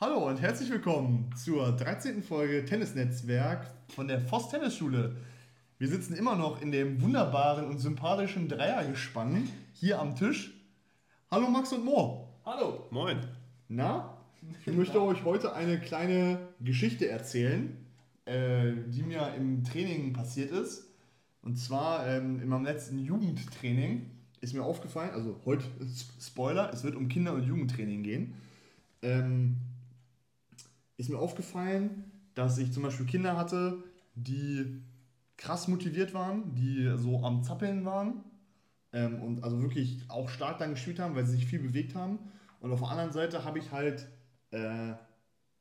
Hallo und herzlich willkommen zur 13. Folge Tennisnetzwerk von der Voss Tennisschule. Wir sitzen immer noch in dem wunderbaren und sympathischen Dreiergespann hier am Tisch. Hallo Max und Mo. Hallo. Moin. Na, ich möchte euch heute eine kleine Geschichte erzählen, äh, die mir im Training passiert ist. Und zwar ähm, in meinem letzten Jugendtraining ist mir aufgefallen, also heute, Spoiler, es wird um Kinder- und Jugendtraining gehen. Ähm, ist mir aufgefallen, dass ich zum Beispiel Kinder hatte, die krass motiviert waren, die so am Zappeln waren ähm, und also wirklich auch stark dann gespielt haben, weil sie sich viel bewegt haben. Und auf der anderen Seite habe ich halt äh,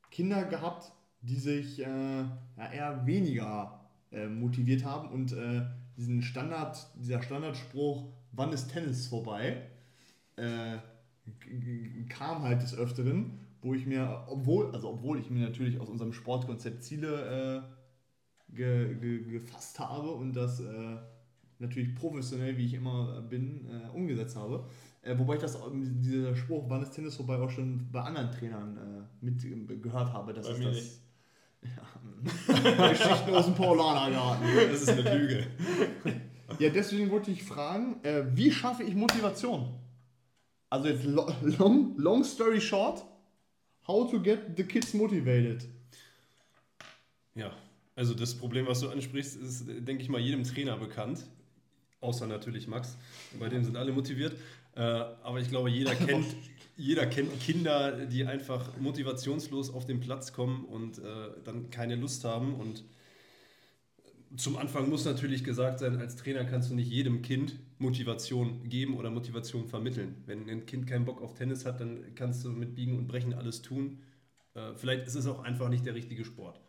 Kinder gehabt, die sich äh, ja, eher weniger äh, motiviert haben. Und äh, diesen Standard, dieser Standardspruch, wann ist Tennis vorbei, äh, kam halt des Öfteren wo ich mir, obwohl, also obwohl ich mir natürlich aus unserem Sportkonzept Ziele äh, ge, ge, gefasst habe und das äh, natürlich professionell, wie ich immer bin, äh, umgesetzt habe. Äh, wobei ich das, dieser Spruch, wann ist Tennis vorbei, auch schon bei anderen Trainern äh, mit gehört habe. Das bei ist mir das. Nicht. Ja, Geschichten aus dem Paulanergarten. Das ist eine Lüge. Ja, deswegen wollte ich fragen, äh, wie schaffe ich Motivation? Also jetzt lo long, long story short, How to get the kids motivated. Ja, also das Problem, was du ansprichst, ist, denke ich mal, jedem Trainer bekannt. Außer natürlich Max. Bei dem sind alle motiviert. Äh, aber ich glaube, jeder kennt, jeder kennt Kinder, die einfach motivationslos auf den Platz kommen und äh, dann keine Lust haben. Und zum Anfang muss natürlich gesagt sein, als Trainer kannst du nicht jedem Kind Motivation geben oder Motivation vermitteln. Wenn ein Kind keinen Bock auf Tennis hat, dann kannst du mit Biegen und Brechen alles tun. Äh, vielleicht ist es auch einfach nicht der richtige Sport.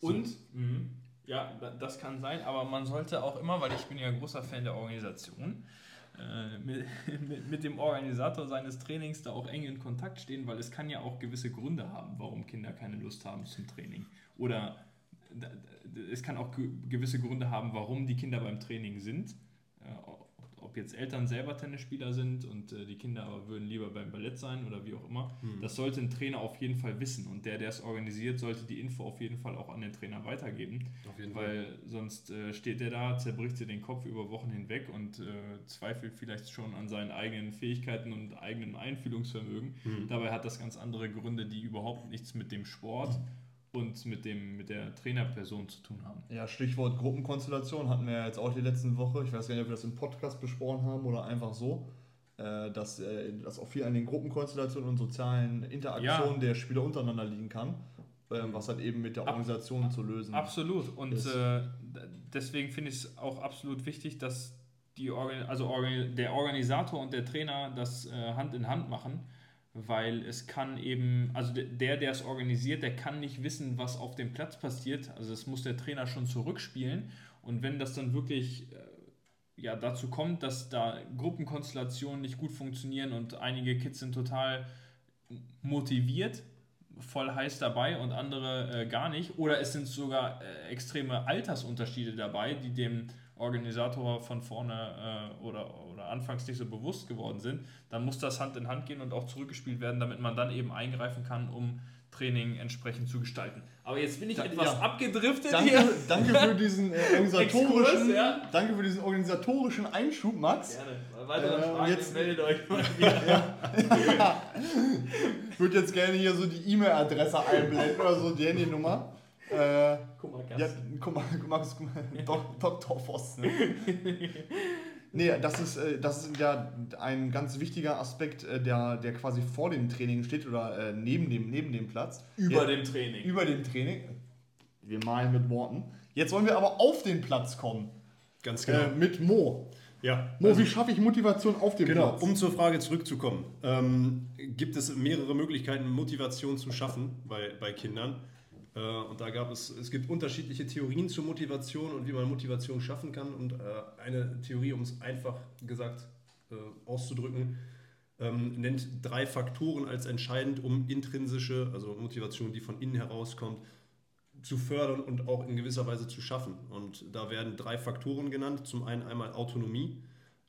So. Und, mh, ja, das kann sein, aber man sollte auch immer, weil ich bin ja großer Fan der Organisation, äh, mit, mit, mit, dem Organisator seines Trainings da auch eng in Kontakt stehen, weil es kann ja auch gewisse Gründe haben, warum Kinder keine Lust haben zum Training. Oder es kann auch gewisse Gründe haben, warum die Kinder beim Training sind. Äh, ob jetzt Eltern selber Tennisspieler sind und äh, die Kinder aber würden lieber beim Ballett sein oder wie auch immer. Mhm. Das sollte ein Trainer auf jeden Fall wissen und der, der es organisiert, sollte die Info auf jeden Fall auch an den Trainer weitergeben. weil Fall. sonst äh, steht der da, zerbricht sich den Kopf über Wochen hinweg und zweifelt vielleicht schon an seinen eigenen Fähigkeiten und eigenen Einfühlungsvermögen. Mhm. Dabei hat das ganz andere Gründe, die überhaupt nichts mit dem Sport mhm und mit, dem, mit der Trainerperson zu tun haben. Ja, Stichwort Gruppenkonstellation hatten wir ja jetzt auch die letzten Woche. Ich weiß gar nicht, ob wir das im Podcast besprochen haben oder einfach so. Äh, dass, äh, dass auch viel an den Gruppenkonstellationen und sozialen Interaktionen ja. der Spieler untereinander liegen kann, äh, was halt eben mit der Organisation Ab zu lösen Absolut. Und äh, deswegen finde ich es auch absolut wichtig, dass die Organ also Organ der Organisator und der Trainer das äh, Hand in Hand machen weil es kann eben, also der, der es organisiert, der kann nicht wissen, was auf dem Platz passiert. Also das muss der Trainer schon zurückspielen. Und wenn das dann wirklich äh, ja, dazu kommt, dass da Gruppenkonstellationen nicht gut funktionieren und einige Kids sind total motiviert, voll heiß dabei und andere äh, gar nicht, oder es sind sogar äh, extreme Altersunterschiede dabei, die dem Organisator von vorne äh, oder, oder anfangs nicht so bewusst geworden sind, dann muss das Hand in Hand gehen und auch zurückgespielt werden, damit man dann eben eingreifen kann, um Training entsprechend zu gestalten. Aber jetzt bin ich da, etwas ja. abgedriftet danke, hier. Danke für diesen äh, organisatorischen, Exkurs, ja. danke für diesen organisatorischen Einschub, Max. Gerne. Weitere äh, Fragen, jetzt meldet euch mal wieder. ja. ich würde jetzt gerne hier so die E-Mail-Adresse einblenden oder so die Handynummer. Äh, guck mal, ja, guck mal, guck mal, guck mal Dok Dr. Voss. Ne? nee, das ist, äh, das ist ja ein ganz wichtiger Aspekt, äh, der, der quasi vor dem Training steht oder äh, neben, dem, neben dem Platz. Über ja, dem Training. Über dem Training. Wir malen mit Worten. Jetzt wollen wir aber auf den Platz kommen. Ganz genau. Äh, mit Mo. Ja. Mo, also, wie schaffe ich Motivation auf dem genau, Platz? Genau, um zur Frage zurückzukommen. Ähm, gibt es mehrere Möglichkeiten, Motivation zu schaffen bei, bei Kindern? Äh, und da gab es, es gibt unterschiedliche Theorien zur Motivation und wie man Motivation schaffen kann. Und äh, eine Theorie, um es einfach gesagt äh, auszudrücken, ähm, nennt drei Faktoren als entscheidend, um intrinsische, also Motivation, die von innen herauskommt, zu fördern und auch in gewisser Weise zu schaffen. Und da werden drei Faktoren genannt. Zum einen einmal Autonomie,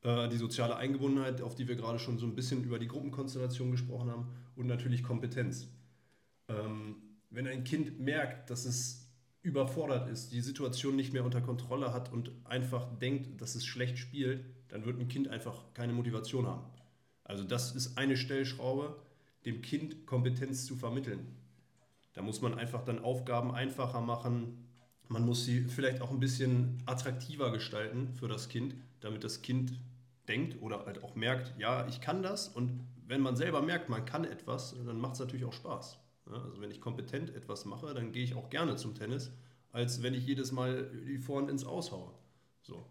die soziale Eingebundenheit, auf die wir gerade schon so ein bisschen über die Gruppenkonstellation gesprochen haben, und natürlich Kompetenz. Ähm, wenn ein Kind merkt, dass es überfordert ist, die Situation nicht mehr unter Kontrolle hat und einfach denkt, dass es schlecht spielt, dann wird ein Kind einfach keine Motivation haben. Also das ist eine Stellschraube, dem Kind Kompetenz zu vermitteln. Da muss man einfach dann Aufgaben einfacher machen. Man muss sie vielleicht auch ein bisschen attraktiver gestalten für das Kind, damit das Kind denkt oder halt auch merkt, ja, ich kann das. Und wenn man selber merkt, man kann etwas, dann macht es natürlich auch Spaß. Ja, also wenn ich kompetent etwas mache, dann gehe ich auch gerne zum Tennis, als wenn ich jedes Mal die Vorhand ins Aushaue. So.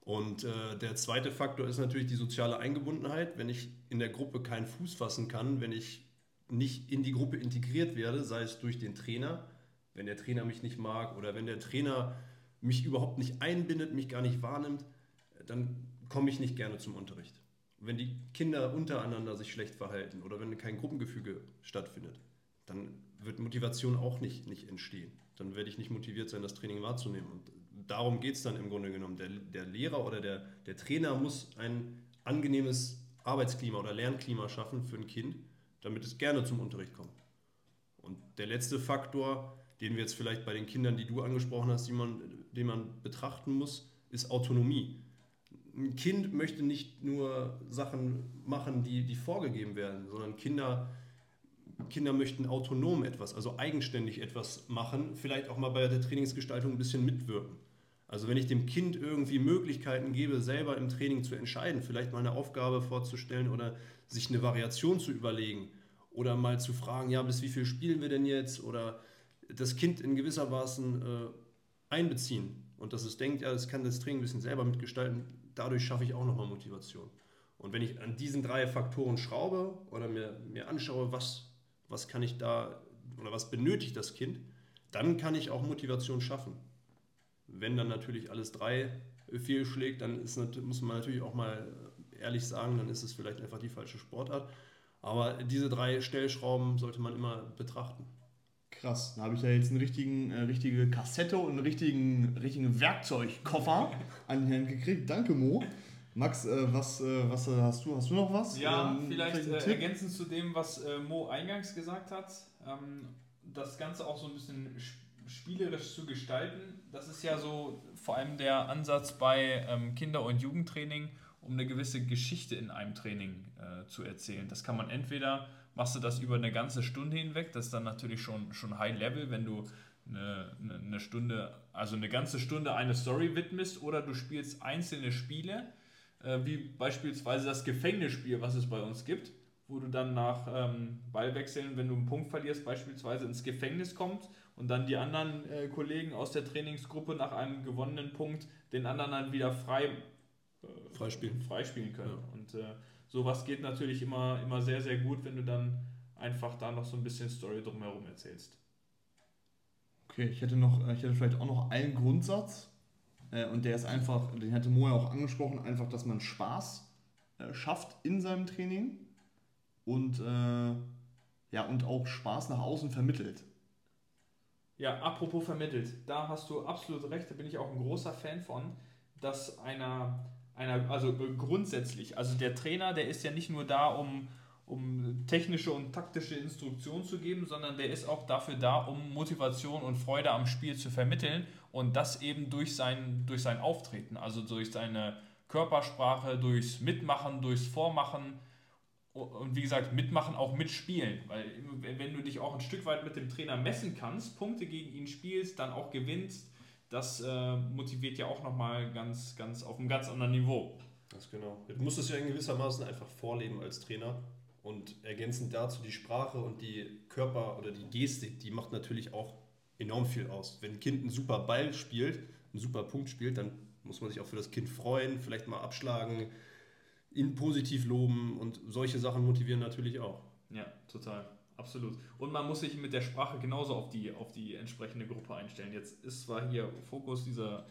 Und äh, der zweite Faktor ist natürlich die soziale Eingebundenheit. Wenn ich in der Gruppe keinen Fuß fassen kann, wenn ich nicht in die Gruppe integriert werde, sei es durch den Trainer, wenn der Trainer mich nicht mag oder wenn der Trainer mich überhaupt nicht einbindet, mich gar nicht wahrnimmt, dann komme ich nicht gerne zum Unterricht. Wenn die Kinder untereinander sich schlecht verhalten oder wenn kein Gruppengefüge stattfindet, dann wird Motivation auch nicht, nicht entstehen. Dann werde ich nicht motiviert sein, das Training wahrzunehmen. Und darum geht es dann im Grunde genommen. Der, der Lehrer oder der, der Trainer muss ein angenehmes Arbeitsklima oder Lernklima schaffen für ein Kind, damit es gerne zum Unterricht kommt. Und der letzte Faktor, den wir jetzt vielleicht bei den Kindern, die du angesprochen hast, man, den man betrachten muss, ist Autonomie. Ein Kind möchte nicht nur Sachen machen, die, die vorgegeben werden, sondern Kinder, Kinder möchten autonom etwas, also eigenständig etwas machen, vielleicht auch mal bei der Trainingsgestaltung ein bisschen mitwirken. Also wenn ich dem Kind irgendwie Möglichkeiten gebe, selber im Training zu entscheiden, vielleicht mal eine Aufgabe vorzustellen oder sich eine Variation zu überlegen oder mal zu fragen, ja, bis wie viel spielen wir denn jetzt oder das Kind in gewisser Weise äh, einbeziehen und dass es denkt, ja, das kann das Training ein bisschen selber mitgestalten, dadurch schaffe ich auch nochmal Motivation. Und wenn ich an diesen drei Faktoren schraube oder mir, mir anschaue, was, was kann ich da oder was benötigt das Kind, dann kann ich auch Motivation schaffen. Wenn dann natürlich alles drei fehlschlägt, dann ist, muss man natürlich auch mal ehrlich sagen, dann ist es vielleicht einfach die falsche Sportart. Aber diese drei Stellschrauben sollte man immer betrachten. Krass, da habe ich ja jetzt eine richtigen, äh, richtige Kassette und einen richtigen, richtigen Werkzeugkoffer an die Hand gekriegt. Danke, Mo. Max, äh, was, äh, was hast du? Hast du noch was? Ja, ähm, vielleicht, vielleicht äh, ergänzend zu dem, was äh, Mo eingangs gesagt hat, ähm, das Ganze auch so ein bisschen spielerisch zu gestalten. Das ist ja so vor allem der Ansatz bei ähm, Kinder- und Jugendtraining um eine gewisse Geschichte in einem Training äh, zu erzählen. Das kann man entweder, machst du das über eine ganze Stunde hinweg, das ist dann natürlich schon, schon High Level, wenn du eine, eine Stunde, also eine ganze Stunde eine Story widmest oder du spielst einzelne Spiele, äh, wie beispielsweise das Gefängnisspiel, was es bei uns gibt, wo du dann nach ähm, Ballwechseln, wenn du einen Punkt verlierst, beispielsweise ins Gefängnis kommst und dann die anderen äh, Kollegen aus der Trainingsgruppe nach einem gewonnenen Punkt den anderen dann wieder frei äh, freispielen. freispielen können. Ja. Und äh, sowas geht natürlich immer, immer sehr, sehr gut, wenn du dann einfach da noch so ein bisschen Story drumherum erzählst. Okay, ich hätte noch, ich hätte vielleicht auch noch einen Grundsatz. Äh, und der ist einfach, den hatte Mo ja auch angesprochen, einfach, dass man Spaß äh, schafft in seinem Training und, äh, ja, und auch Spaß nach außen vermittelt. Ja, apropos vermittelt, da hast du absolut recht, da bin ich auch ein großer Fan von, dass einer einer, also grundsätzlich, also der Trainer, der ist ja nicht nur da, um, um technische und taktische Instruktionen zu geben, sondern der ist auch dafür da, um Motivation und Freude am Spiel zu vermitteln und das eben durch sein, durch sein Auftreten, also durch seine Körpersprache, durchs Mitmachen, durchs Vormachen und wie gesagt, mitmachen, auch mitspielen. Weil wenn du dich auch ein Stück weit mit dem Trainer messen kannst, Punkte gegen ihn spielst, dann auch gewinnst, das äh, motiviert ja auch nochmal ganz, ganz auf einem ganz anderen Niveau. Das genau. Du musst es ja in gewissermaßen einfach vorleben als Trainer. Und ergänzend dazu die Sprache und die Körper- oder die Gestik, die macht natürlich auch enorm viel aus. Wenn ein Kind einen super Ball spielt, einen super Punkt spielt, dann muss man sich auch für das Kind freuen, vielleicht mal abschlagen, ihn positiv loben und solche Sachen motivieren natürlich auch. Ja, total absolut. Und man muss sich mit der Sprache genauso auf die, auf die entsprechende Gruppe einstellen. Jetzt ist zwar hier Fokus dieser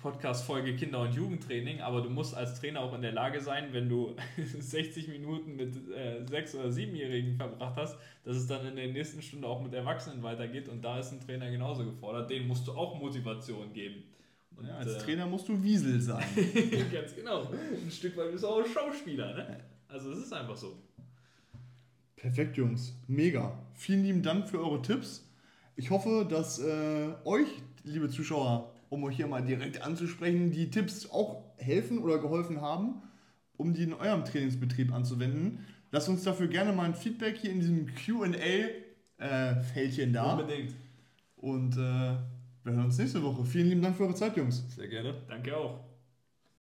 Podcast-Folge Kinder- und Jugendtraining, aber du musst als Trainer auch in der Lage sein, wenn du 60 Minuten mit äh, 6- oder 7-Jährigen verbracht hast, dass es dann in der nächsten Stunde auch mit Erwachsenen weitergeht und da ist ein Trainer genauso gefordert. Den musst du auch Motivation geben. Und, ja, als äh, Trainer musst du Wiesel sein. Ganz genau. Ein Stück weit bist du auch Schauspieler. Ne? Also es ist einfach so. Perfekt, Jungs. Mega. Vielen lieben Dank für eure Tipps. Ich hoffe, dass äh, euch, liebe Zuschauer, um euch hier mal direkt anzusprechen, die Tipps auch helfen oder geholfen haben, um die in eurem Trainingsbetrieb anzuwenden. Lasst uns dafür gerne mal ein Feedback hier in diesem QA-Fältchen da. Unbedingt. Und äh, wir hören uns nächste Woche. Vielen lieben Dank für eure Zeit, Jungs. Sehr gerne. Danke auch.